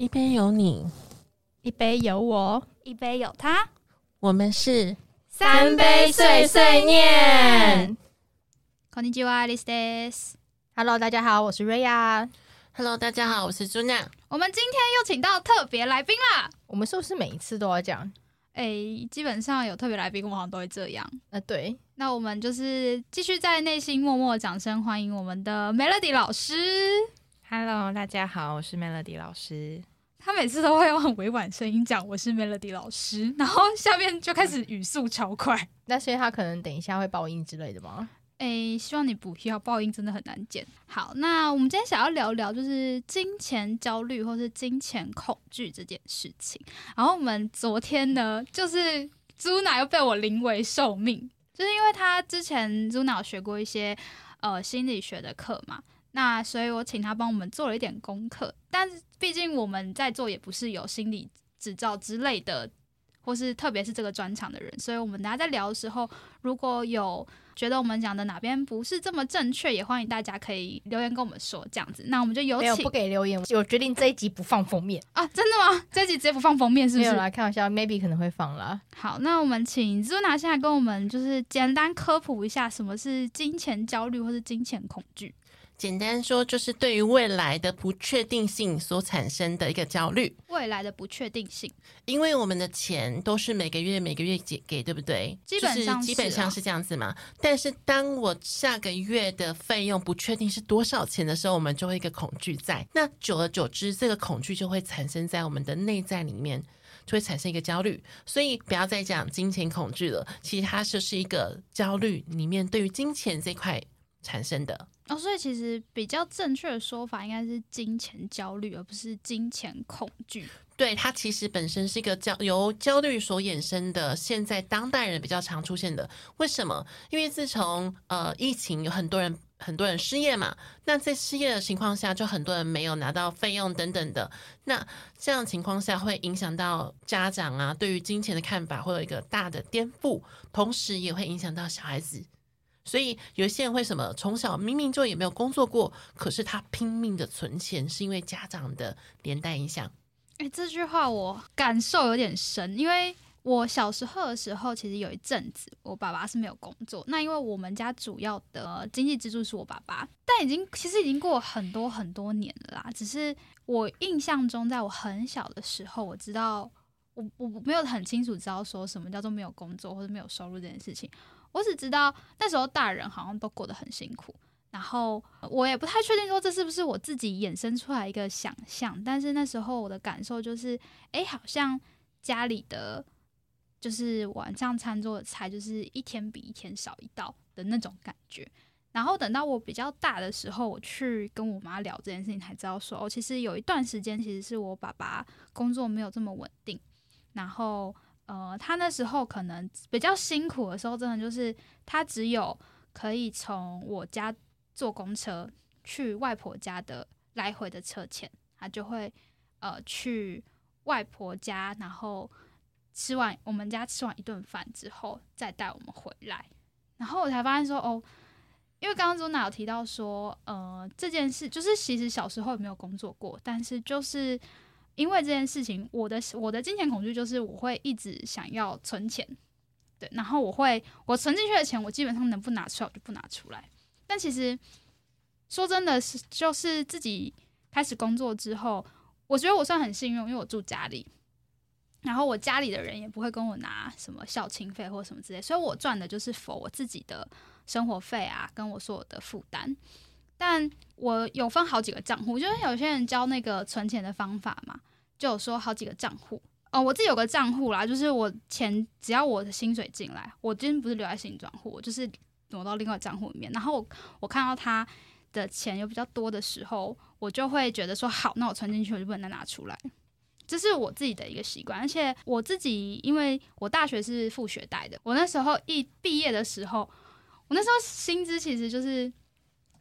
一杯有你，一杯有我，一杯有他，我们是三杯碎碎念。こんにちは、this is。 Hello，大家好，我是瑞亚。 Hello，大家好，我是朱娜。我们今天又请到特别来宾啦。我们是不是每一次都要讲？诶，基本上有特别来宾，我好像都会这样。呃，对，那我们就是继续在内心默默掌声欢迎我们的 Melody 老师。 Hello，大家好，我是 Melody 老师。 他每次都会用很委婉声音讲我是 Melody 老师，然后下面就开始语速超快。那所以他可能等一下会爆音之类的吗？诶，希望你不要爆音，真的很难剪。好，那我们今天想要聊聊就是金钱焦虑或是金钱恐惧这件事情。然后我们昨天呢，就是朱娜又被我临危受命，就是因为他之前朱娜有学过一些呃心理学的课嘛，那所以我请他帮我们做了一点功课。但是毕竟我们在座也不是有心理执照之类的，或是特别是这个专场的人，所以我们大家在聊的时候，如果有觉得我们讲的哪边不是这么正确，也欢迎大家可以留言跟我们说，这样子。那我们就有没有，请不给留言。我决定这一集不放封面，啊，真的吗？这一集直接不放封面是不是？没有啦，开玩笑，maybe 可能会放啦。好，那我们请 Zuna 现在跟我们就是简单科普一下什么是金钱焦虑或是金钱恐惧。简单说，就是对于未来的不确定性所产生的一个焦虑。未来的不确定性，因为我们的钱都是每个月每个月给给，对不对？基本上就是基本上是这样子嘛。但是当我下个月的费用不确定是多少钱的时候，我们就会一个恐惧在。那久而久之，这个恐惧就会产生在我们的内在里面。就会产生一个焦虑，所以不要再讲金钱恐惧了。其实它就是一个焦虑里面对于金钱这块产生的。哦，所以其实比较正确的说法应该是金钱焦虑，而不是金钱恐惧。对，它其实本身是一个焦由焦虑所衍生的，现在当代人比较常出现的。为什么？因为自从呃疫情，有很多人很多人失业嘛，那在失业的情况下，就很多人没有拿到费用等等的。那这样情况下，会影响到家长啊对于金钱的看法会有一个大的颠覆，同时也会影响到小孩子。所以有些人会什么，从小明明就也没有工作过，可是他拼命的存钱，是因为家长的连带影响。哎、这句话我感受有点深，因为我小时候的时候，其实有一阵子我爸爸是没有工作。那因为我们家主要的经济支柱是我爸爸，但已经其实已经过很多很多年了啦。只是我印象中，在我很小的时候，我知道我我没有很清楚知道说什么叫做没有工作或者没有收入这件事情。我只知道那时候大人好像都过得很辛苦。然后我也不太确定说这是不是我自己衍生出来一个想象，但是那时候我的感受就是，哎，好像家里的就是晚上餐桌的菜就是一天比一天少一道的那种感觉。然后等到我比较大的时候，我去跟我妈聊这件事情，才知道说，哦，其实有一段时间其实是我爸爸工作没有这么稳定，然后呃，他那时候可能比较辛苦的时候，真的就是他只有可以从我家。坐公车去外婆家的来回的车钱，他就会呃去外婆家，然后吃完我们家吃完一顿饭之后，再带我们回来。然后我才发现说，哦，因为刚刚朱娜有提到说，呃，这件事就是其实小时候也没有工作过，但是就是因为这件事情，我的我的金钱恐惧就是我会一直想要存钱，对，然后我会我存进去的钱，我基本上能不拿出来我就不拿出来。但其实说真的是，就是自己开始工作之后，我觉得我算很幸运，因为我住家里，然后我家里的人也不会跟我拿什么孝亲费或什么之类，所以我赚的就是否我自己的生活费啊，跟我所有的负担。但我有分好几个账户，就是有些人教那个存钱的方法嘛，就有说好几个账户。哦，我自己有个账户啦，就是我钱只要我的薪水进来，我今天不是留在新账户，我就是。挪到另外账户里面，然后我我看到他的钱有比较多的时候，我就会觉得说好，那我存进去，我就不能再拿出来。这是我自己的一个习惯，而且我自己因为我大学是付学贷的，我那时候一毕业的时候，我那时候薪资其实就是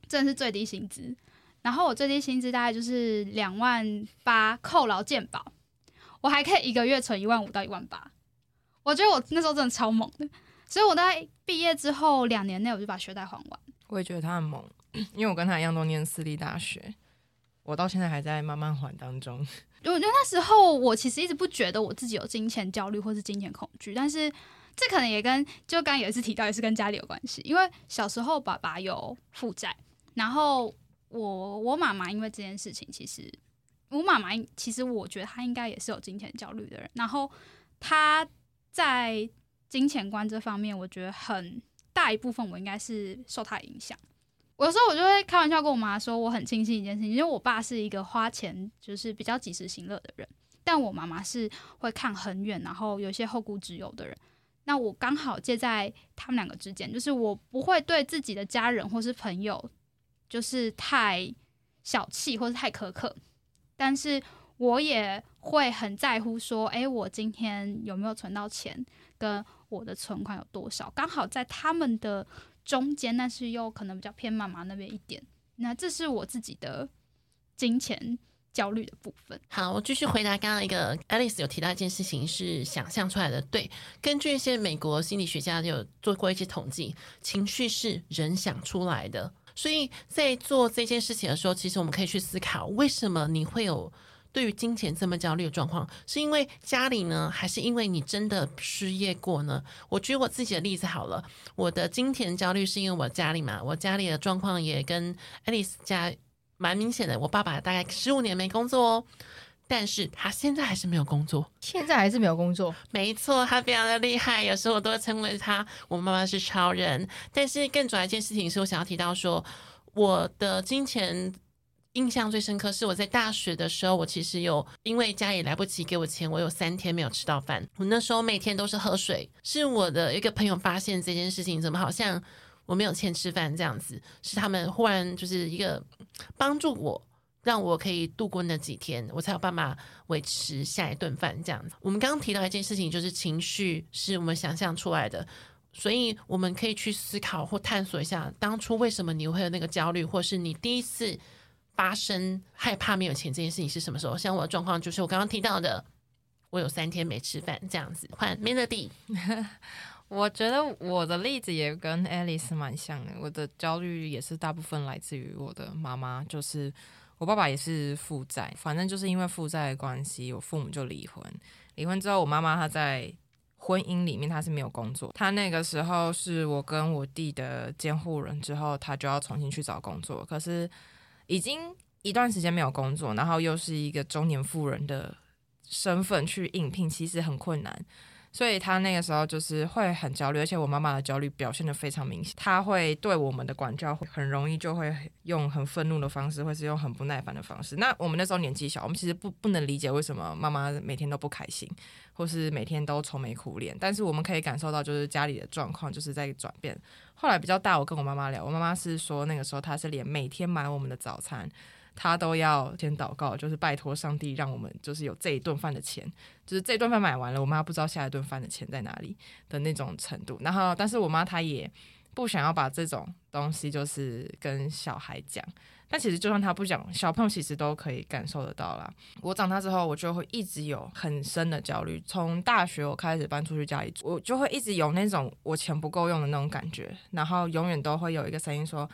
真的是最低薪资，然后我最低薪资大概就是两万八，扣劳健保，我还可以一个月存一万五到一万八，我觉得我那时候真的超猛的。所以我在毕业之后两年内，我就把学贷还完。我也觉得他很猛，因为我跟他一样都念私立大学。我我到现在还在慢慢还当中。我觉得那时候我其实一直不觉得我自己有金钱焦虑或是金钱恐惧，但是这可能也跟就刚刚有一次提到，也是跟家里有关系。因为小时候爸爸有负债，然后我我妈妈因为这件事情，其实我妈妈其实我觉得她应该也是有金钱焦虑的人，然后她在金钱观这方面，我觉得很大一部分我应该是受她影响。有时候我就会开玩笑跟我妈说，我很庆幸一件事情，因为我爸是一个花钱就是比较及时行乐的人，但我妈妈是会看很远，然后有些后顾之忧的人。那我刚好介在他们两个之间，就是我不会对自己的家人或是朋友就是太小气或是太苛刻，但是我也会很在乎说，诶，我今天有没有存到钱，跟我的存款有多少，刚好在他们的。中间，但是又可能比较偏妈妈那边一点。那这是我自己的金钱焦虑的部分。好，我继续回答刚刚一个 Alice 有提到一件事情是想象出来的。对，根据一些美国心理学家有做过一些统计，情绪是人想出来的。所以在做这件事情的时候，其实我们可以去思考，为什么你会有。对于金钱这么焦虑的状况，是因为家里呢，还是因为你真的失业过呢？我举我自己的例子好了，我的金钱焦虑是因为我家里嘛，我家里的状况也跟 Alice 家蛮明显的。我爸爸大概十五年没工作哦，但是他现在还是没有工作，现在还是没有工作。没错，他非常的厉害，有时候我都会称为他，我妈妈是超人。但是更主要一件事情是我想要提到说，我的金钱。印象最深刻是我在大学的时候，我其实有因为家里来不及给我钱，我有三天没有吃到饭。我那时候每天都是喝水。是我的一个朋友发现这件事情，怎么好像我没有钱吃饭这样子？是他们忽然就是一个帮助我，让我可以度过那几天，我才有办法维持下一顿饭这样子。我们刚刚提到一件事情，就是情绪是我们想象出来的，所以我们可以去思考或探索一下，当初为什么你会有那个焦虑，或是你第一次。发生害怕没有钱这件事情是什么时候？像我的状况就是我刚刚提到的，我有三天没吃饭这样子。换 Melody，我觉得我的例子也跟 Alice 蛮像的。我的焦虑也是大部分来自于我的妈妈，就是我爸爸也是负债，反正就是因为负债的关系，我父母就离婚。离婚之后，我妈妈她在婚姻里面她是没有工作，她那个时候是我跟我弟的监护人之后，她就要重新去找工作，可是。已经一段时间没有工作，然后又是一个中年妇人的身份去应聘，其实很困难。所以他那个时候就是会很焦虑，而且我妈妈的焦虑表现的非常明显。他会对我们的管教很容易就会用很愤怒的方式，或是用很不耐烦的方式。那我们那时候年纪小，我们其实不不能理解为什么妈妈每天都不开心，或是每天都愁眉苦脸。但是我们可以感受到，就是家里的状况就是在转变。后来比较大，我跟我妈妈聊，我妈妈是说那个时候她是连每天买我们的早餐。他都要先祷告，就是拜托上帝让我们就是有这一顿饭的钱，就是这顿饭买完了，我妈不知道下一顿饭的钱在哪里的那种程度。然后，但是我妈她也不想要把这种东西就是跟小孩讲。但其实就算她不讲，小朋友其实都可以感受得到啦。我长大之后，我就会一直有很深的焦虑。从大学我开始搬出去家里住，我就会一直有那种我钱不够用的那种感觉，然后永远都会有一个声音说。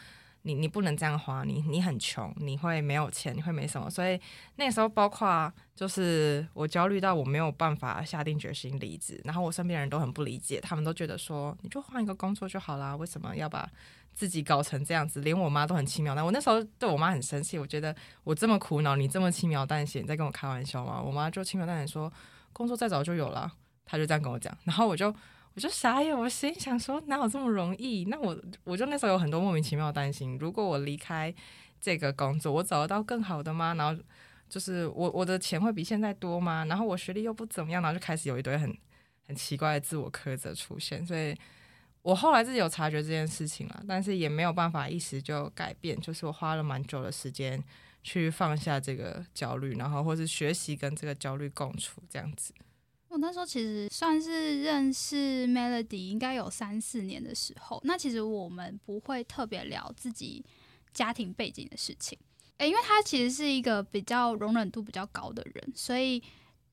你你不能这样花，你你很穷，你会没有钱，你会没什么。所以那时候，包括就是我焦虑到我没有办法下定决心离职，然后我身边人都很不理解，他们都觉得说你就换一个工作就好啦，为什么要把自己搞成这样子？连我妈都很轻描淡。我那时候对我妈很生气，我觉得我这么苦恼，你这么轻描淡写，你在跟我开玩笑吗？我妈就轻描淡写说，工作再早就有了，她就这样跟我讲，然后我就。我就傻眼，我心想说哪有这么容易？那我我就那时候有很多莫名其妙担心，如果我离开这个工作，我找得到更好的吗？然后就是我我的钱会比现在多吗？然后我学历又不怎么样，然后就开始有一堆很很奇怪的自我苛责出现。所以我后来自己有察觉这件事情了，但是也没有办法一时就改变。就是我花了蛮久的时间去放下这个焦虑，然后或是学习跟这个焦虑共处这样子。我那时候其实算是认识 Melody，应该有三四年的时候。那其实我们不会特别聊自己家庭背景的事情，诶，因为他其实是一个比较容忍度比较高的人，所以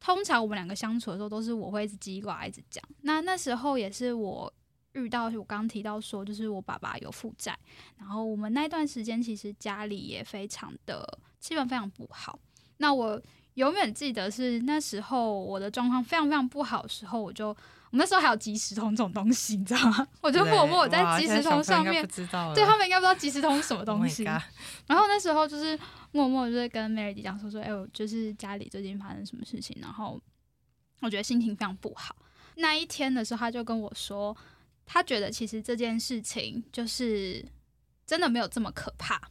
通常我们两个相处的时候，都是我会一直叽呱一直讲。那那时候也是我遇到我刚刚提到说，就是我爸爸有负债，然后我们那段时间其实家里也非常的气氛非常不好。那我永远记得是那时候我的状况非常非常不好的时候，我就我那时候还有即时通这种东西，你知道吗？我就默默在即时通上面，对他们应该不知道即时通是什么 东西。然后那时候就是默默就是跟 Mary 讲说说，哎，我就是家里最近发生什么事情，然后我觉得心情非常不好。那一天的时候，他就跟我说，他觉得其实这件事情就是真的没有这么可怕。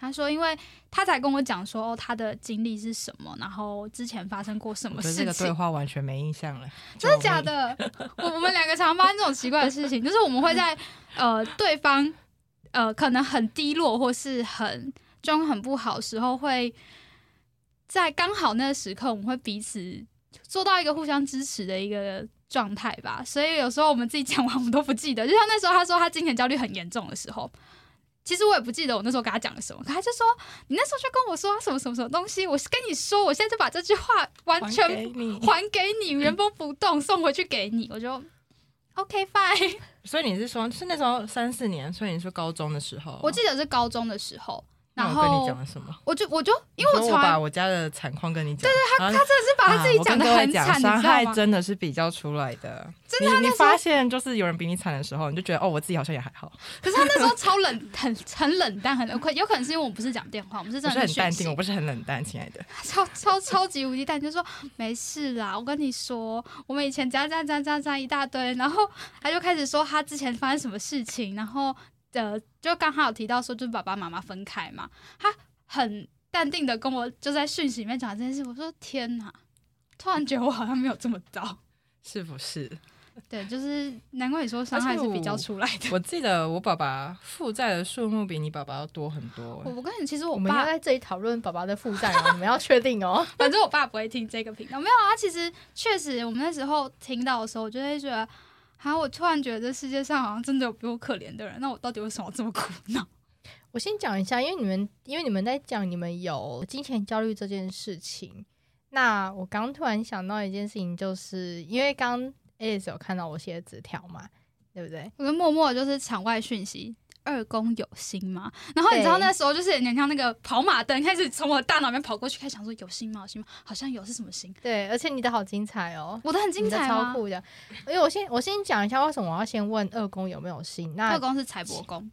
他说，因为他才跟我讲说，哦，他的经历是什么，然后之前发生过什么事情。这个对话完全没印象了，真的假的？我我们两个常发生这种奇怪的事情，就是我们会在呃对方呃可能很低落或是很状况很不好时候，会在刚好那个时刻，我们会彼此做到一个互相支持的一个状态吧。所以有时候我们自己讲完，我们都不记得。就像那时候他说他金钱焦虑很严重的时候。其实我也不记得我那时候跟他讲了什么，可他就说你那时候就跟我说什么什么什么东西，我是跟你说，我现在就把这句话完全还给你，原封不动送回去给你，我就 OK fine。所以你是说，是那时候三四年，所以你说高中的时候，我记得是高中的时候。然后跟你讲了什么？我就我就因为我把我家的惨况跟你讲，对对，他他真的是把他自己讲的很惨，伤害真的是比较出来的。真的，你发现就是有人比你惨的时候，你就觉得哦，我自己好像也还好。可是他那时候 超冷，很很冷淡，很可有可能是因为我们不是讲电话，我们是真的很淡定，我不是很冷淡，亲爱的。超超超级无敌淡，就说没事啦，我跟你说，我们以前这样这样这样这样一大堆，然后他就开始说他之前发生什么事情，然后呃，就刚好有提到说就是爸爸妈妈分开嘛，他。很淡定的跟我就在讯息里面讲这件事，我说天哪，突然觉得我好像没有这么糟，是不是？对，就是难怪你说伤害是比较出来的。我记得我爸爸负债的数目比你爸爸要多很多。我跟你其实我爸在这里讨论爸爸的负债，你们要确定哦。反正我爸不会听这个频道，没有啊。其实确实，我们那时候听到的时候，我就会觉得，啊，我突然觉得这世界上好像真的有比我可怜的人，那我到底为什么这么苦恼？我先讲一下，因为你们因为你们在讲你们有金钱焦虑这件事情，那我刚突然想到一件事情，就是因为刚 Alice 有看到我写的纸条嘛，对不对？我就默默就是场外讯息，二宫有心吗？然后你知道那时候就是你像那个跑马灯开始从我的大脑里面跑过去，开始想说有心吗？有心吗？好像有，是什么心？对，而且你的好精彩哦，我的很精彩超酷的。因为我先我先讲一下为什么我要先问二宫有没有心。那二宫是财帛宫。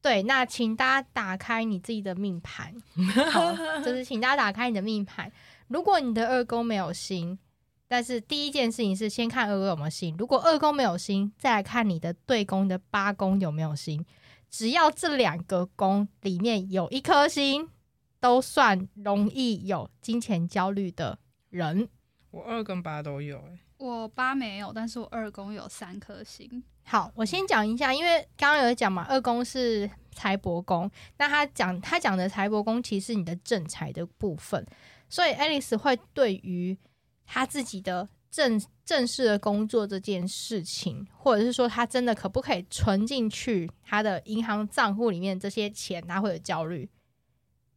对，那请大家打开你自己的命盘，好，就是请大家打开你的命盘。如果你的二宫没有星，但是第一件事情是先看二宫有没有星。如果二宫没有星，再来看你的对宫的八宫有没有星。只要这两个宫里面有一颗星，都算容易有金钱焦虑的人。我二跟八都有，哎，我八没有，但是我二宫有三颗星。好，我先讲一下，因为刚刚有讲嘛，二宫是财帛宫，那他讲他讲的财帛宫其实是你的正财的部分，所以爱丽丝会对于他自己的正正式的工作这件事情，或者是说他真的可不可以存进去他的银行账户里面这些钱，他会有焦虑，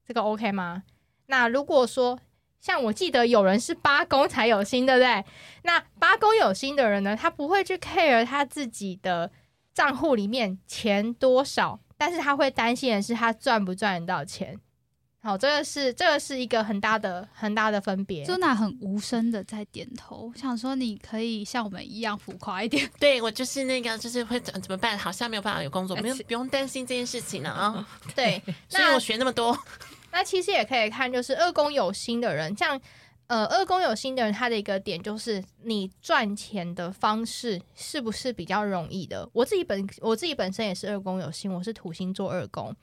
这个 OK 吗？那如果说。像我记得有人是八宫才有心，对不对？那八宫有心的人呢，他不会去 care 他自己的账户里面钱多少，但是他会担心的是他赚不赚得到钱。好，这个是这个是一个很大的很大的分别。朱娜很无声的在点头，想说你可以像我们一样浮夸一点。对我就是那个，就是会怎怎么办？好像没有办法有工作，不用不用担心这件事情了啊。对，所以我学那么多。那其实也可以看，就是二宫有心的人，像呃二宫有心的人，他的一个点就是你赚钱的方式是不是比较容易的？我自己本我自己本身也是二宫有心，我是土星做二宫。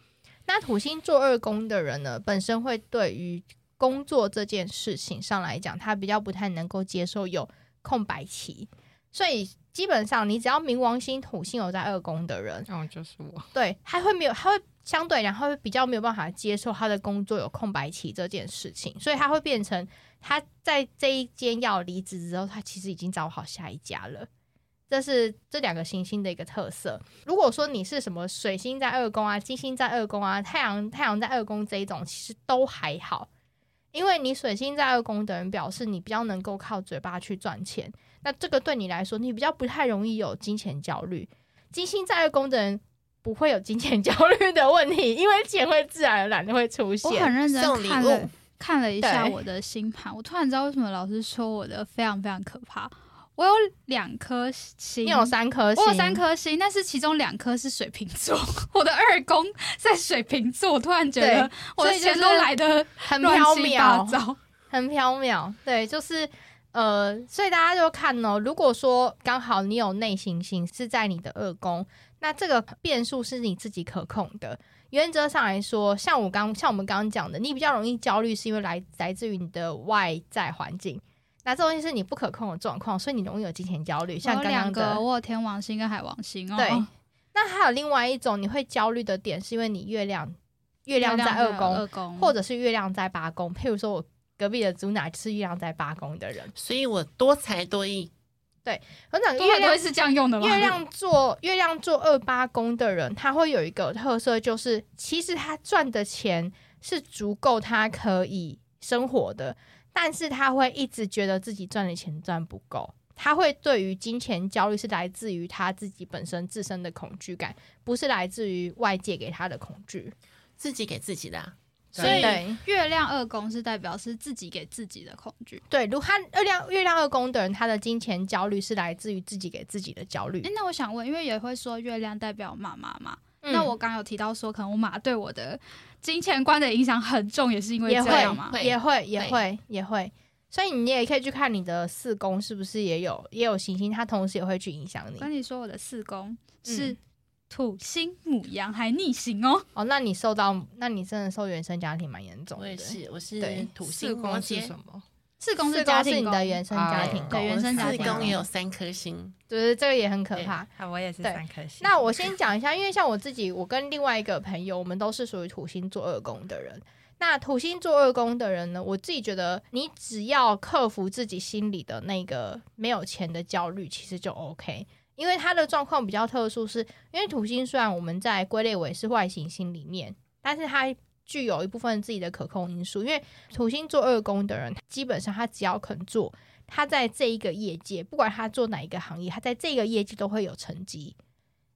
那土星做二宫的人呢，本身会对于工作这件事情上来讲，他比较不太能够接受有空白期，所以基本上你只要冥王星土星有在二宫的人，哦，就是我，对，他会没有，他会。相对，然后比较没有办法接受他的工作有空白期这件事情，所以他会变成他在这一间要离职之后，他其实已经找好下一家了。这是这两个行星的一个特色。如果说你是什么水星在二宫啊、金星在二宫啊、太阳太阳在二宫这一种，其实都还好，因为你水星在二宫的人表示你比较能够靠嘴巴去赚钱，那这个对你来说，你比较不太容易有金钱焦虑。金星在二宫的人不会有金钱焦虑的问题，因为钱会自然而然的会出现我很。认真看了看了一下我的星盘，我突然知道为什么老师说我的非常非常可怕。我有两颗星，你有三颗星，我有三颗星，但是其中两颗是水瓶座，我的二宫在水瓶座，我突然觉得我的钱都来的很乱缥七八缈，糟。很飘渺。对，就是呃，所以大家就看哦，如果说刚好你有内行星是在你的二宫，那这个变数是你自己可控的。原则上来说，像我刚像我们刚刚讲的，你比较容易焦虑，是因为来来自于你的外在环境。那这东西是你不可控的状况，所以你容易有金钱焦虑。像刚刚的个，我有天王星跟海王星哦。对，那还有另外一种你会焦虑的点，是因为你月亮月亮在二宫，二宫或者是月亮在八宫。譬如说我隔壁的祖奶是月亮在八宫的人，所以我多才多艺，我讲月亮是这样用的吗？月亮做月亮做二八宫的人，他会有一个特色，就是其实他赚的钱是足够他可以生活的，但是他会一直觉得自己赚的钱赚不够。他会对于金钱焦虑是来自于他自己本身自身的恐惧感，不是来自于外界给他的恐惧。自己给自己的啊、所以月亮二宫是代表是自己给自己的恐惧。对，如他月亮月亮二宫的人，他的金钱焦虑是来自于自己给自己的焦虑诶。那我想问，因为也会说月亮代表妈妈嘛，嗯那我刚刚有提到说，可能我妈对我的金钱观的影响很重，也是因为也会这样吗？会也会也会会也会，所以你也可以去看你的四宫是不是也有也有行星，它同时也会去影响你我。跟你说，我的四宫嗯是土星、母羊还逆行哦。哦，那你受到，那你真的受原生家庭蛮严重的。我也，是，我是对土四星摩宫是羯，什么？四宫是家庭宫是你的原生家庭啊宫，对原生家四庭宫也有三颗星，对，这个也很可怕。啊，我也是对三颗星。那我先讲一下，因为像我自己，我跟另外一个朋友，我们都是属于土星做二宫的人。那土星做二宫的人呢，我自己觉得，你只要克服自己心里的那个没有钱的焦虑，其实就 OK。因为他的状况比较特殊是，因为土星虽然我们在归类为是外行星里面，但是它具有一部分自己的可控因素。因为土星做二宫的人，基本上他只要肯做，他在这一个业界，不管他做哪一个行业，他在这个业界都会有成绩。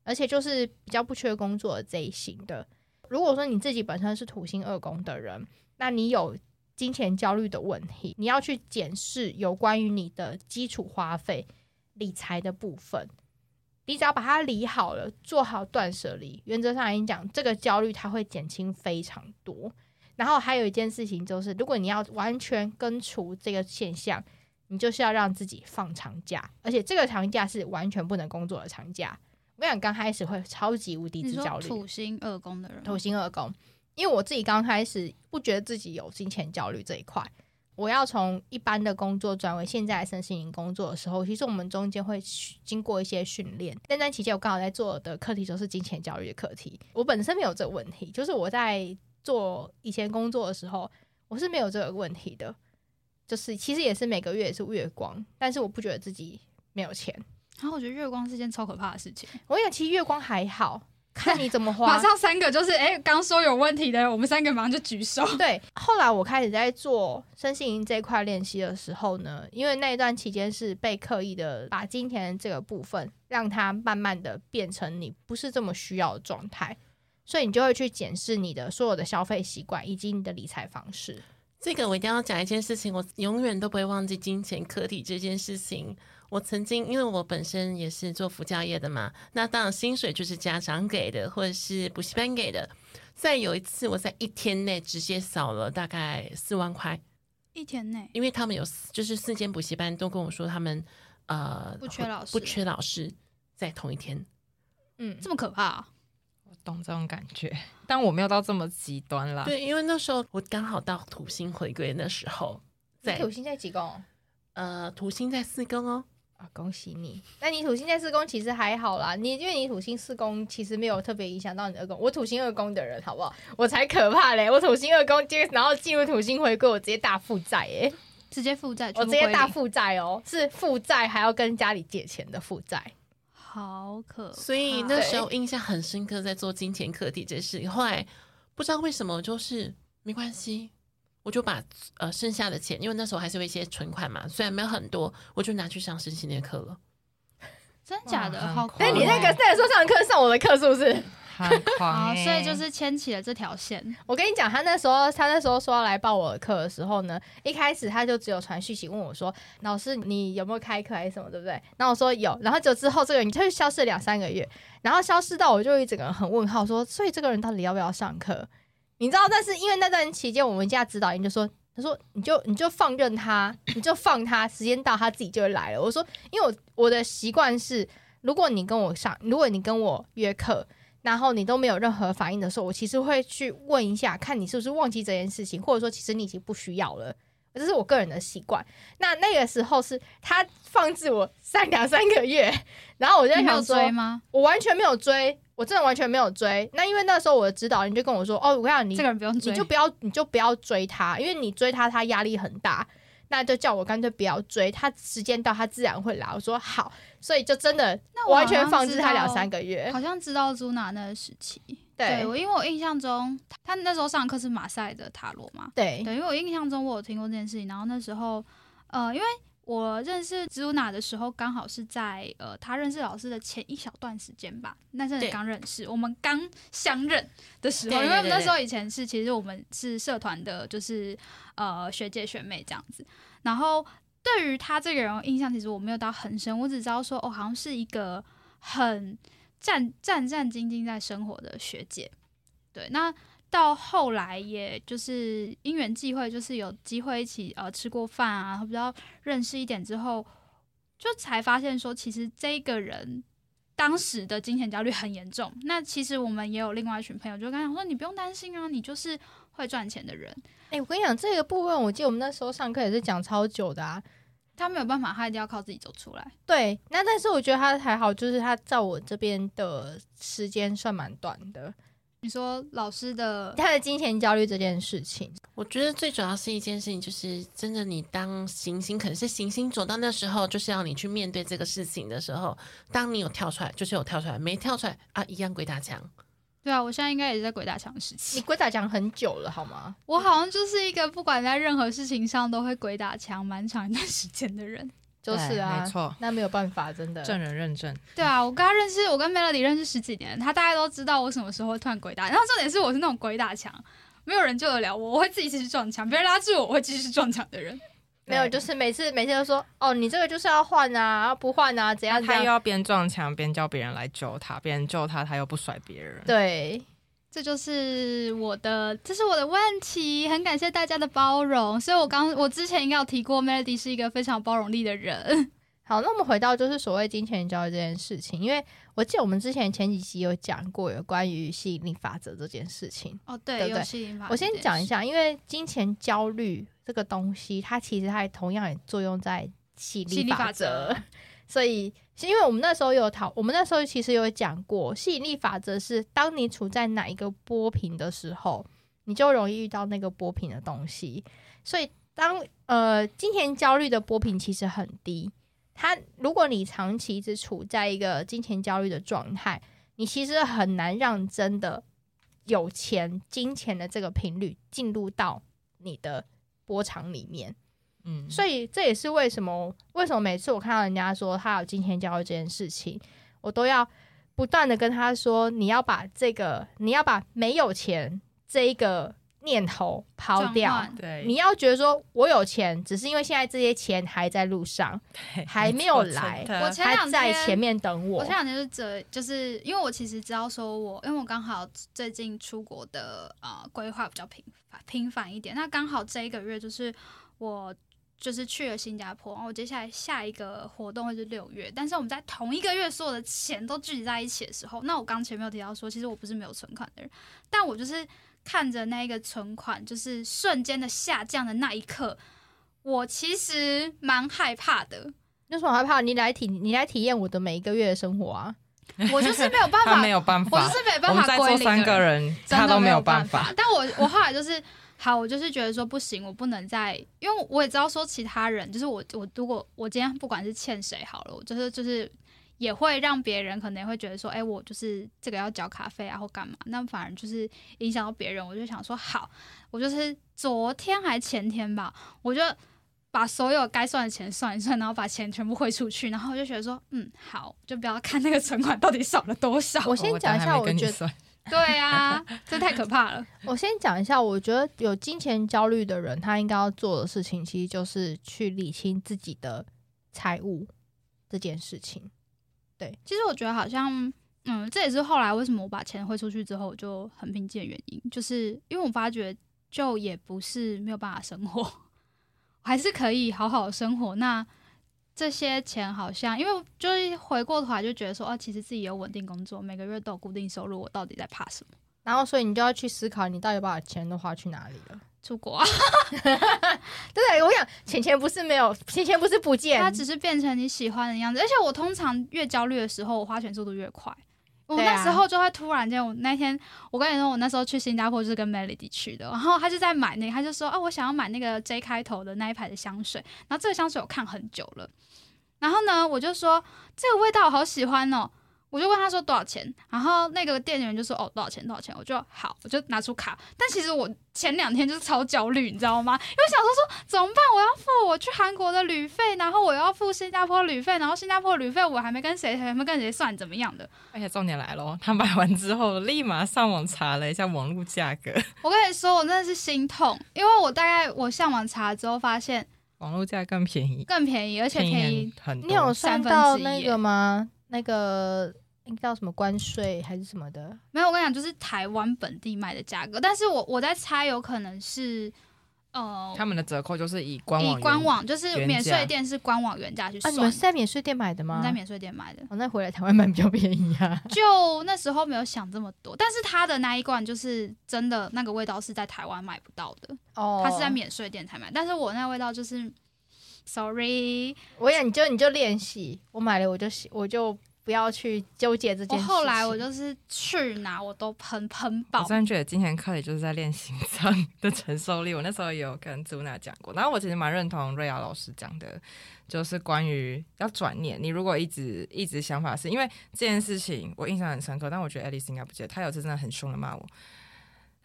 而且就是比较不缺工作的这一型的。如果说你自己本身是土星二宫的人，那你有金钱焦虑的问题，你要去检视有关于你的基础花费、理财的部分。你只要把它理好了，做好断舍离，原则上来讲，这个焦虑它会减轻非常多。然后还有一件事情就是，如果你要完全根除这个现象，你就是要让自己放长假，而且这个长假是完全不能工作的长假。我跟你讲，刚开始会超级无敌之焦虑，土星二宫的人，土星二宫，因为我自己刚开始不觉得自己有金钱焦虑这一块。我要从一般的工作转为现在的身心灵工作的时候，其实我们中间会去经过一些训练。那段期间，我刚好在做的课题就是金钱教育的课题。我本身没有这个问题，就是我在做以前工作的时候，我是没有这个问题的。就是其实也是每个月也是月光，但是我不觉得自己没有钱。然后我觉得月光是件超可怕的事情。我跟你讲，其实月光还好，看你怎么花。马上三个就是，哎、刚说有问题的，我们三个马上就举手。对，后来我开始在做身心灵这一块练习的时候呢，因为那一段期间是被刻意的把金钱这个部分，让它慢慢的变成你不是这么需要的状态，所以你就会去检视你的所有的消费习惯以及你的理财方式。这个我一定要讲一件事情，我永远都不会忘记金钱课题这件事情。我曾经，因为我本身也是做辅教业的嘛，那当然薪水就是家长给的，或者是补习班给的。在有一次，我在一天内直接少了大概四万块，一天内因为他们有就是四间补习班都跟我说他们呃不缺老师不缺老师，在同一天。嗯，这么可怕、啊？我懂这种感觉，但我没有到这么极端啦。对，因为那时候我刚好到土星回归那时候，在土星在几宫？呃土星在四宫哦，啊，恭喜你！那你土星在四宫其实还好啦，你因为你土星四宫其实没有特别影响到你的二宫。我土星二宫的人，好不好？我才可怕嘞！我土星二宫接，然后进入土星回归，我直接大负债耶！直接负债，我直接大负债哦，是负债还要跟家里借钱的负债。好可怕。所以那时候印象很深刻，在做金钱课题这事。后来不知道为什么，就是没关系，我就把呃剩下的钱，因为那时候还是有一些存款嘛，虽然没有很多，我就拿去上身心的课了。真假的哇好很酷哦。但你那个那个时候上课上我的课是不是？好，欸所以就是牵起了这条线。我跟你讲，他那时候他那时候说要来报我的课的时候呢，一开始他就只有传讯息问我说：“老师，你有没有开课还是什么，对不对？”然后我说有，然后就之后这个人他就消失了两三个月，然后消失到我就一整个人很问号说，所以这个人到底要不要上课？你知道，但是因为那段期间，我们家指导员就说。他说：“你就你就放任他，你就放他，时间到他自己就会来了。”我说：“因为我我的习惯是，如果你跟我上，如果你跟我约课，然后你都没有任何反应的时候，我其实会去问一下，看你是不是忘记这件事情，或者说其实你已经不需要了。这是我个人的习惯。那那个时候是他放置我三两三个月，然后我就想说，追吗？我完全没有追，我真的完全没有追。那因为那时候我的指导人就跟我说，哦，我跟你这个人不用追，你就不要，你就不要追他，因为你追他，他压力很大。那就叫我干脆不要追他，时间到他自然会来。我说好，所以就真的那完全放置他两三个月。好像知道朱娜那个时期。对。我因为我印象中他那时候上课是马赛的塔罗嘛，对。对，因为我印象中我有听过这件事情，然后那时候呃，因为我认识朱娜的时候，刚好是在呃他认识老师的前一小段时间吧，那阵刚认识，我们刚相认的时候，因为那时候以前是其实我们是社团的，就是呃学姐学妹这样子，然后对于他这个人印象其实我没有到很深，我只知道说哦，好像是一个很战战战兢兢在生活的学姐。对，那到后来也就是因缘际会，就是有机会一起呃吃过饭啊，比较认识一点之后，就才发现说，其实这个人当时的金钱焦虑很严重。那其实我们也有另外一群朋友就跟他讲说，你不用担心啊，你就是会赚钱的人。哎、我跟你讲，这个部分，我记得我们那时候上课也是讲超久的啊。他没有办法，他一定要靠自己走出来。对，那但是我觉得他还好，就是他在我这边的时间算蛮短的。你说老师的他的金钱焦虑这件事情，我觉得最主要是一件事情，就是真的，你当行星可能是行星走到那时候，就是要你去面对这个事情的时候，当你有跳出来，就是有跳出来；没跳出来啊，一样鬼打墙。对啊，我现在应该也是在鬼打墙时期你期。鬼打墙很久了好吗？我好像就是一个不管在任何事情上都会鬼打墙蛮长一段时间的人。就是啊，没错，那没有办法，真的。证人认证，对啊，我跟他认识，我跟 Melody 认识十几年，他大概都知道我什么时候会突然鬼打。然后重点是我是那种鬼打墙，没有人救得了我，我会自己继续撞墙，别人拉住我，我会继续撞墙的人。没有，就是每次每次都说哦，你这个就是要换啊，不换啊，怎样怎样。他又要边撞墙边叫别人来救他，别人救他，他又不甩别人。对，这就是我的，这是我的问题，很感谢大家的包容。所以我刚我之前应该有提过，Melody 是一个非常包容力的人。好，那我们回到就是所谓金钱交易这件事情，因为我记得我们之前前几集有讲过有关于吸引力法则这件事情。哦，对，对对有吸引法。我先讲一，下，因为金钱焦虑这个东西，它其实它也同样也作用在吸引力法法则则。所以，是因为我们那时候有讨，我们那时候其实有讲过，吸引力法则是当你处在哪一个波频的时候，你就容易遇到那个波频的东西。所以当，呃金钱焦虑的波频其实很低，它如果你长期一直处在一个金钱焦虑的状态，你其实很难让真的有钱、金钱的这个频率进入到你的波长里面。嗯，所以这也是为什么为什么每次我看到人家说他有金钱焦虑这件事情，我都要不断的跟他说，你要把这个，你要把没有钱这一个念头抛掉。对，你要觉得说，我有钱，只是因为现在这些钱还在路上，还没有来我前两天在前面等我我前。两天就这，就是因为我其实知道说我，因为我刚好最近出国的呃规划比较频繁频繁一点，那刚好这一个月就是我就是去了新加坡，然后我接下来下一个活动会是六月，但是我们在同一个月所有的钱都聚集在一起的时候，那我刚前面有提到说，其实我不是没有存款的人，但我就是看着那一个存款就是瞬间的下降的那一刻，我其实蛮害怕的，有什么害怕？你来体，你来体验我的每一个月的生活啊！我就是没有办法他没有办法我就，是没办法归座三个人，人，真的没有办法。但我我后来就是好，我就是觉得说不行，我不能再，因为我也知道说其他人，就是我我如果我今天不管是欠谁好了，我就是就是也会让别人可能会觉得说，哎、我就是这个要交卡费啊或干嘛，那反而就是影响到别人。我就想说好，我就是昨天还前天吧，我就把所有该算的钱算一算，然后把钱全部汇出去，然后我就觉得说，嗯，好，就不要看那个存款到底少了多少。我先讲一下，我觉得得对啊，这太可怕了。我先讲一下，我觉得有金钱焦虑的人，他应该要做的事情，其实就是去理清自己的财务这件事情。对，其实我觉得好像，嗯，这也是后来为什么我把钱汇出去之后，我就很平静的原因，就是因为我发觉，就也不是没有办法生活。还是可以好好生活。那这些钱好像，因为就是回过头来就觉得说，哦，其实自己有稳定工作，每个月都有固定收入，我到底在怕什么？然后，所以你就要去思考，你到底把钱都花去哪里了？出国啊？对，我想钱钱不是没有，钱钱不是不见，它只是变成你喜欢的样子。而且我通常越焦虑的时候，我花钱速度越快。我那时候就会突然间，我那天我跟你说，我那时候去新加坡就是跟 Melody 去的，然后他就在买那个，他就说，哦，我想要买那个 J 开头的那一排的香水，然后这个香水我看很久了，然后呢，我就说这个味道我好喜欢哦。我就问他说多少钱，然后那个店员就说哦多少钱多少钱，我就好，我就拿出卡。但其实我前两天就是超焦虑，你知道吗？因为想说说怎么办？我要付我去韩国的旅费，然后我要付新加坡旅费，然后新加坡旅费我还没跟谁还没跟谁算怎么样的。而且重点来了，他买完之后立马上网查了一下网络价格。我跟你说，我真的是心痛，因为我大概我上网查之后发现网络价更便宜，更便宜，而且便宜很多。你有算到那个吗？那个。应该叫什么关税还是什么的？没有，我跟你讲，就是台湾本地卖的价格。但是我我在猜，有可能是呃，他们的折扣就是以官网以官网就是免税店是官网原价去算。你们是在免税店买的吗？在免税店买的。我那回来台湾买比较便宜啊。就 那时候没有想这么多，但是他的那一罐就是真的那个味道是在台湾买不到的哦，他是在免税店才买。但是我那味道就是，sorry，我也你就你就练习，我买了我就我就。不要去纠结这件事。我后来我就是去哪我都喷喷爆。我真的觉得今天课里就是在练心脏的承受力。我那时候有跟朱娜讲过，然后我其实蛮认同瑞亚老师讲的，就是关于要转念。你如果一直一直想法是因为这件事情，我印象很深刻，但我觉得爱丽丝应该不记得，她有次真的很凶的骂我。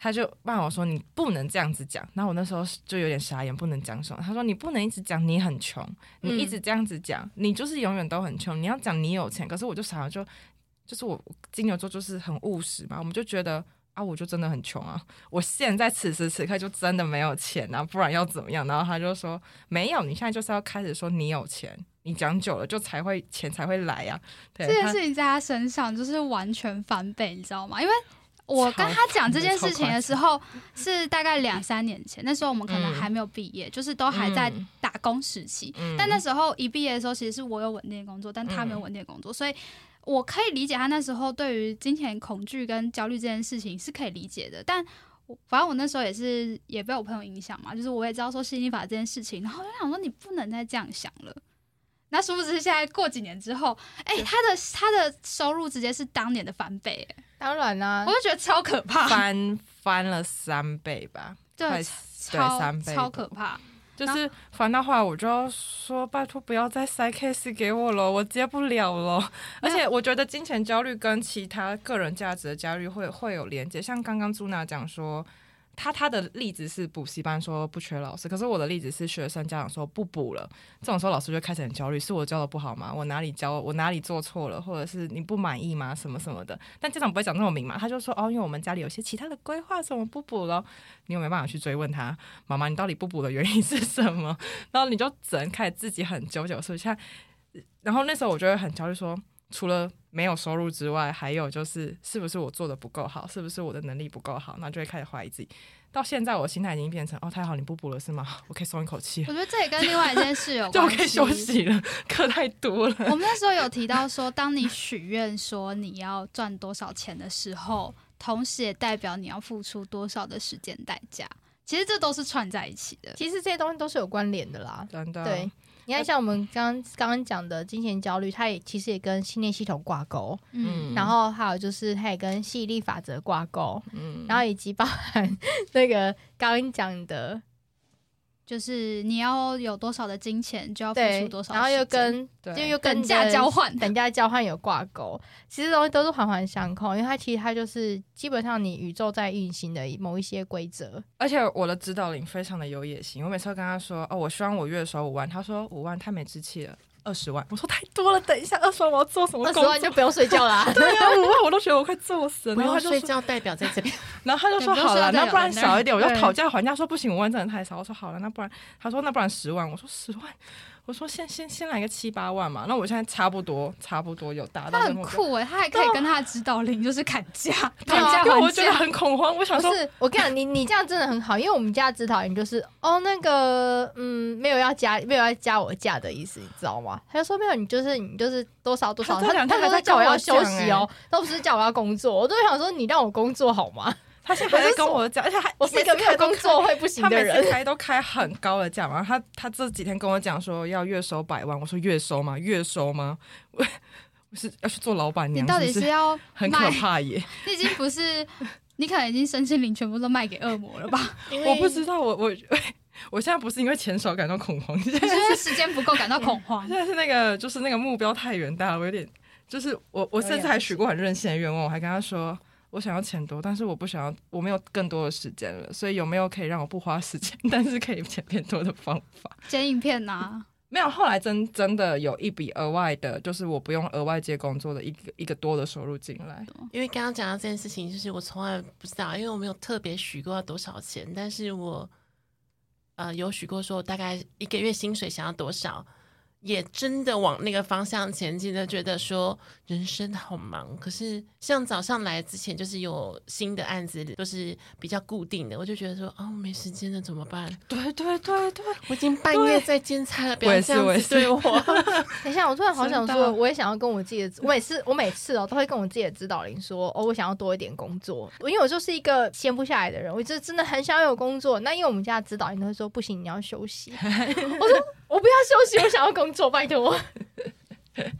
他就骂我说：“你不能这样子讲。”然后我那时候就有点傻眼，不能讲什么。他说：“你不能一直讲你很穷，你一直这样子讲，你就是永远都很穷。你要讲你有钱。”可是我就傻了，就就是我金牛座就是很务实嘛，我们就觉得啊，我就真的很穷啊，我现在此时此刻就真的没有钱啊，不然要怎么样？然后他就说：“没有，你现在就是要开始说你有钱，你讲久了就才会钱才会来呀。”这件事情在他身上就是完全翻倍，你知道吗？因为。我跟他讲这件事情的时候，是大概两三年前，那时候我们可能还没有毕业，就是都还在打工时期。但那时候一毕业的时候，其实是我有稳定的工作，但他没有稳定的工作，所以我可以理解他那时候对于金钱恐惧跟焦虑这件事情是可以理解的。但反正我那时候也是也被我朋友影响嘛，就是我也知道说吸引力法这件事情，然后我就想说你不能再这样想了。那殊不知现在过几年之后，哎，他的他的收入直接是当年的翻倍，哎。当然啦，我就觉得超可怕，翻翻了三倍吧，对，超三倍，超可怕。就是翻到后来，我就要说拜托不要再塞 case 给我了，我接不了了。而且我觉得金钱焦虑跟其他个人价值的焦虑会会有连接，像刚刚朱娜讲说。他他的例子是补习班说不缺老师，可是我的例子是学生家长说不补了，这种时候老师就开始很焦虑，是我教的不好吗？我哪里教我哪里做错了，或者是你不满意吗？什么什么的？但家长不会讲那么明嘛，他就说哦，因为我们家里有些其他的规划，所以我们不补了。你又没办法去追问他，妈妈，你到底不补的原因是什么？然后你就只能开始自己很久久，是不是？然后那时候我就会很焦虑，说除了没有收入之外，还有就是是不是我做的不够好，是不是我的能力不够好，那就会开始怀疑自己。到现在，我心态已经变成哦，太好，你不补了是吗？我可以松一口气。我觉得这也跟另外一件事有关，就可以休息了，课太多了。我们那时候有提到说，当你许愿说你要赚多少钱的时候，同时也代表你要付出多少的时间代价。其实这都是串在一起的，其实这些东西都是有关联的啦。真的，对。你看，像我们刚刚刚讲的金钱焦虑，它也其实也跟信念系统挂钩，嗯，然后还有就是它也跟吸引力法则挂钩，嗯，然后以及包含 那个刚刚讲的就是你要有多少的金钱，就要付出多，少，然后又跟对就又跟等价交换等价交换有挂钩，其实东西都是环环相扣，因为它其实它就是基本上你宇宙在运行的某一些规则。而且我的指导灵非常的有野心，我每次都跟他说，哦，我希望我月收五万，他说五万太没志气了，二十万，我说太多了，等一下二十万我要做什么二工作？十万就不用睡觉啦。对啊，五万我都觉得我快做死了，然后他就说，睡觉，代表在这边。然后他就说好了，那不然少一点，我就讨价还价说不行，五万真的太少，我说好了，那不然他说那不然十万，我说十万。我说先先先来个七八万嘛，那我现在差不多差不多有达到他很酷哎，他还可以跟他的指导灵就是砍价，砍啊价我觉得。很恐慌，我想说不是，我跟你讲，你你这样真的很好，因为我们家指导员就是哦，那个嗯，没有要加，没有要加我价的意思，你知道吗？他就说没有，你就是你就是多少多少，他他都在是叫我要休息哦，都不是叫我要工作，我都想说你让我工作好吗？他现在还在跟我讲，而且还我是一个没有工作会不行的人他每的人次。开都开很高的价嘛，他他这几天跟我讲说要月收百万，我说月收吗？月收吗？我我是要去做老板娘，你到底是要 很可？怕耶？你已经不是，你可能已经身心灵全部都卖给恶魔了吧？我不知道，我我我现在不是因为钱少感到恐慌，现在是因为时间不够感到恐慌现。在是那个就是那个目标太远大了，我有点就是我我甚至还许过很任性的愿望，我还跟他说。我想要钱多，但是我不想要，我没有更多的时间了，所以有没有可以让我不花时间，但是可以钱变多的方法？剪影片呐、没有，后来真真的有一笔额外的，就是我不用额外接工作的一个一个多的收入进来。因为刚刚讲到这件事情，就是我从来不知道，因为我没有特别许过要多少钱，但是我呃有许过说大概一个月薪水想要多少，也真的往那个方向前进的，觉得说人生好忙。可是像早上来之前，就是有新的案子，都是比较固定的，我就觉得说哦没时间了怎么办？对对对对，我已经半夜在监察了，不要这样对我。等一下，我突然好想说，我也想要跟我自己的，我每次我每次哦都会跟我自己的指导灵说，哦，我想要多一点工作，因为我就是一个闲不下来的人，我就真的很想要有工作。那因为我们家的指导灵都会说，不行，你要休息。我说我不要休息，我想要工作，拜托。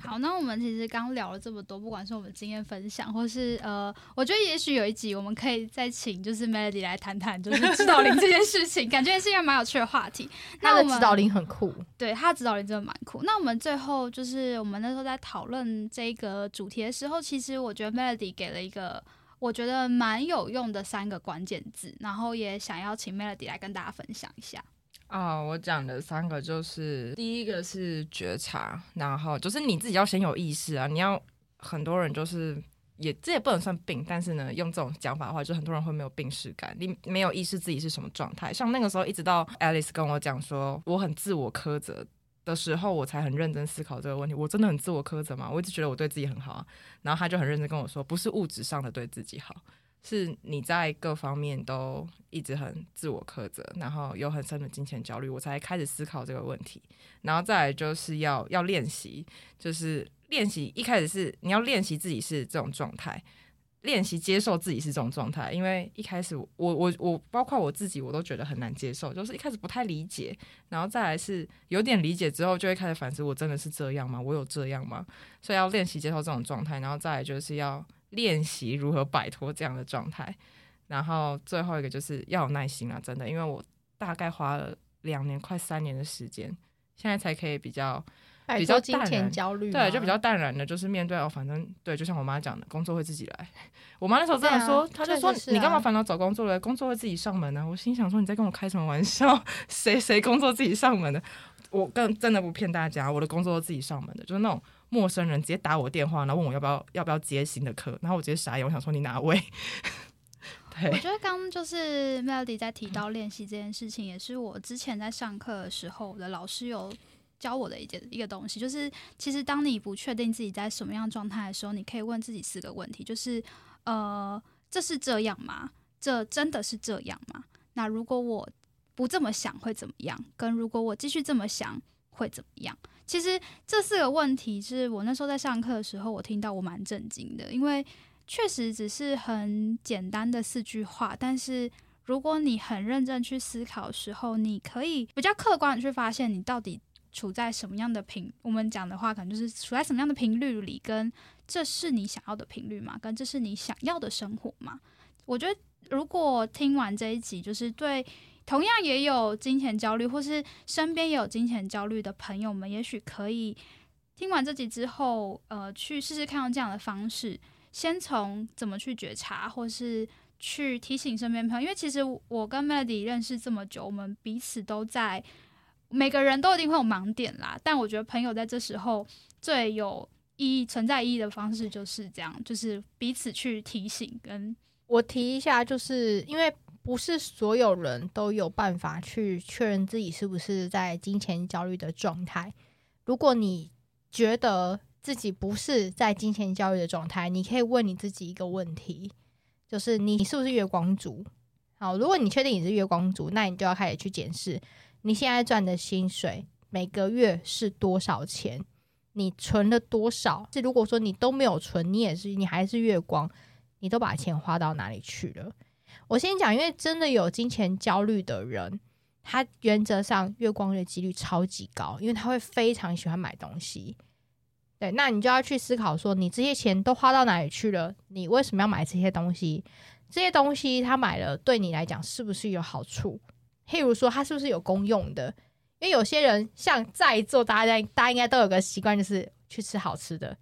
好，那我们其实刚聊了这么多，不管是我们经验分享，或是呃，我觉得也许有一集我们可以再请就是 Melody 来谈谈就是指导灵这件事情，感觉是一个蛮有趣的话题。那我们他的指导灵很酷，对他的指导灵真的蛮酷。那我们最后就是我们那时候在讨论这个主题的时候，其实我觉得 Melody 给了一个我觉得蛮有用的三个关键字，然后也想要请 Melody 来跟大家分享一下。啊、我讲的三个就是第一个是觉察，然后就是你自己要先有意识啊，你要很多人就是。也这也不能算病，但是呢，用这种讲法的话，就很多人会没有病视感，你没有意识自己是什么状态。像那个时候，一直到 Alice 跟我讲说我很自我苛责的时候，我才很认真思考这个问题。我真的很自我苛责吗？我一直觉得我对自己很好啊。然后他就很认真跟我说，不是物质上的对自己好，是你在各方面都一直很自我苛责，然后有很深的金钱焦虑，我才开始思考这个问题。然后再来就是要要练习，就是练习一开始是你要练习自己是这种状态，练习接受自己是这种状态。因为一开始我我我包括我自己，我都觉得很难接受，就是一开始不太理解，然后再来是有点理解之后，就会开始反思，我真的是这样吗？我有这样吗？所以要练习接受这种状态，然后再来就是要练习如何摆脱这样的状态。然后最后一个就是要有耐心啊，真的，因为我大概花了两年快三年的时间，现在才可以比较比较金钱淡然焦虑，对，就比较淡然的，就是面对哦，反正对，就像我妈讲的，工作会自己来。我妈那时候真的对啊说，她就说、你干嘛啊烦恼找工作了？工作会自己上门呢、我心想说你在跟我开什么玩笑？谁谁工作自己上门的？我更真的不骗大家，我的工作都自己上门的，就是那种陌生人直接打我电话，然后问我要不要要不要接新的课，然后我直接傻眼，我想说你哪位？对我觉得刚就是 Melody 在提到练习这件事情，也是我之前在上课的时候，我的老师有教我的一件一个东西，就是其实当你不确定自己在什么样状态的时候，你可以问自己四个问题，就是呃，这是这样吗？这真的是这样吗？那如果我不这么想会怎么样？跟如果我继续这么想会怎么样？其实这四个问题是我那时候在上课的时候，我听到我蛮震惊的，因为确实只是很简单的四句话，但是如果你很认真去思考的时候，你可以比较客观的去发现你到底处在什么样的频，我们讲的话可能就是处在什么样的频率里，跟这是你想要的频率吗？跟这是你想要的生活吗？我觉得如果听完这一集，就是对同样也有金钱焦虑，或是身边也有金钱焦虑的朋友们，也许可以听完这集之后，呃，去试试看用这样的方式，先从怎么去觉察，或是去提醒身边朋友。因为其实我跟 Melody 认识这么久，我们彼此都在，每个人都一定会有盲点啦。但我觉得朋友在这时候最有意义、存在意义的方式就是这样，就是彼此去提醒跟。我提一下，就是因为不是所有人都有办法去确认自己是不是在金钱焦虑的状态。如果你觉得自己不是在金钱焦虑的状态，你可以问你自己一个问题，就是你是不是月光族？好，如果你确定你是月光族，那你就要开始去检视你现在赚的薪水每个月是多少钱，你存了多少？是如果说你都没有存，你也是你还是月光。你都把钱花到哪里去了？我先讲，因为真的有金钱焦虑的人，他原则上月光的几率超级高，因为他会非常喜欢买东西。对，那你就要去思考说，你这些钱都花到哪里去了？你为什么要买这些东西？这些东西他买了对你来讲是不是有好处？譬如说，他是不是有公用的？因为有些人像在座大家，大家应该都有个习惯，就是去吃好吃的。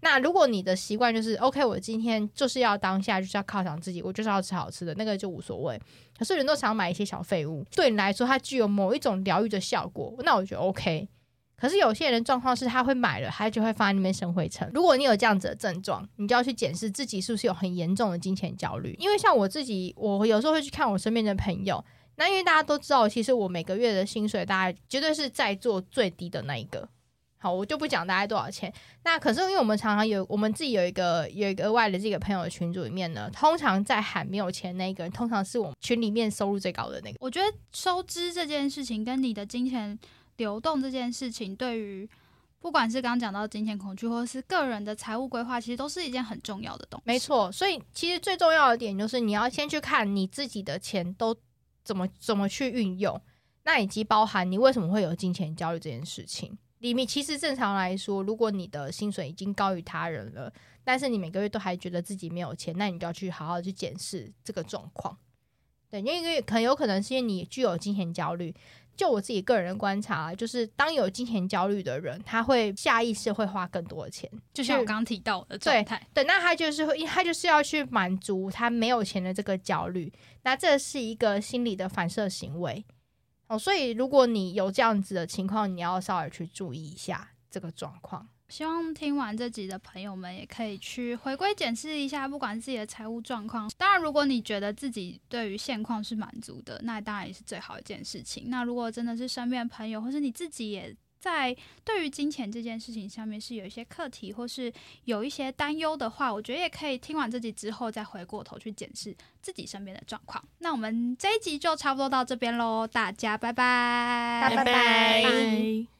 那如果你的习惯就是 OK，我今天就是要当下就是要犒赏自己，我就是要吃好吃的，那个就无所谓。可是人都常买一些小废物，对你来说它具有某一种疗愈的效果，那我觉得 OK。可是有些人状况是他会买了，他就会放在那边生灰尘。如果你有这样子的症状，你就要去检视自己是不是有很严重的金钱焦虑。因为像我自己，我有时候会去看我身边的朋友，那因为大家都知道，其实我每个月的薪水大概绝对是在做最低的那一个。好，我就不讲大概多少钱。那可是因为我们常常有我们自己有一个有一个额外的这个朋友的群组里面呢，通常在喊没有钱那个人，通常是我们群里面收入最高的那个。我觉得收支这件事情跟你的金钱流动这件事情，对于不管是刚刚讲到金钱恐惧，或者是个人的财务规划，其实都是一件很重要的东西。没错，所以其实最重要的点就是你要先去看你自己的钱都怎么怎么去运用，那以及包含你为什么会有金钱焦虑这件事情。里面其实正常来说，如果你的薪水已经高于他人了，但是你每个月都还觉得自己没有钱，那你就要去好好去检视这个状况。对，因为很有可能是因为你具有金钱焦虑。就我自己个人的观察，就是当有金钱焦虑的人，他会下意识会花更多的钱，就像我刚刚提到的状态。对，那他就是会，他就是要去满足他没有钱的这个焦虑。那这是一个心理的反射行为。哦，所以如果你有这样子的情况，你要稍微去注意一下这个状况。希望听完这集的朋友们也可以去回归检视一下，不管自己的财务状况。当然，如果你觉得自己对于现况是满足的，那当然也是最好一件事情。那如果真的是身边朋友，或是你自己也。在对于金钱这件事情上面是有一些课题，或是有一些担忧的话，我觉得也可以听完这集之后再回过头去检视自己身边的状况。那我们这一集就差不多到这边喽，大家拜拜，拜拜。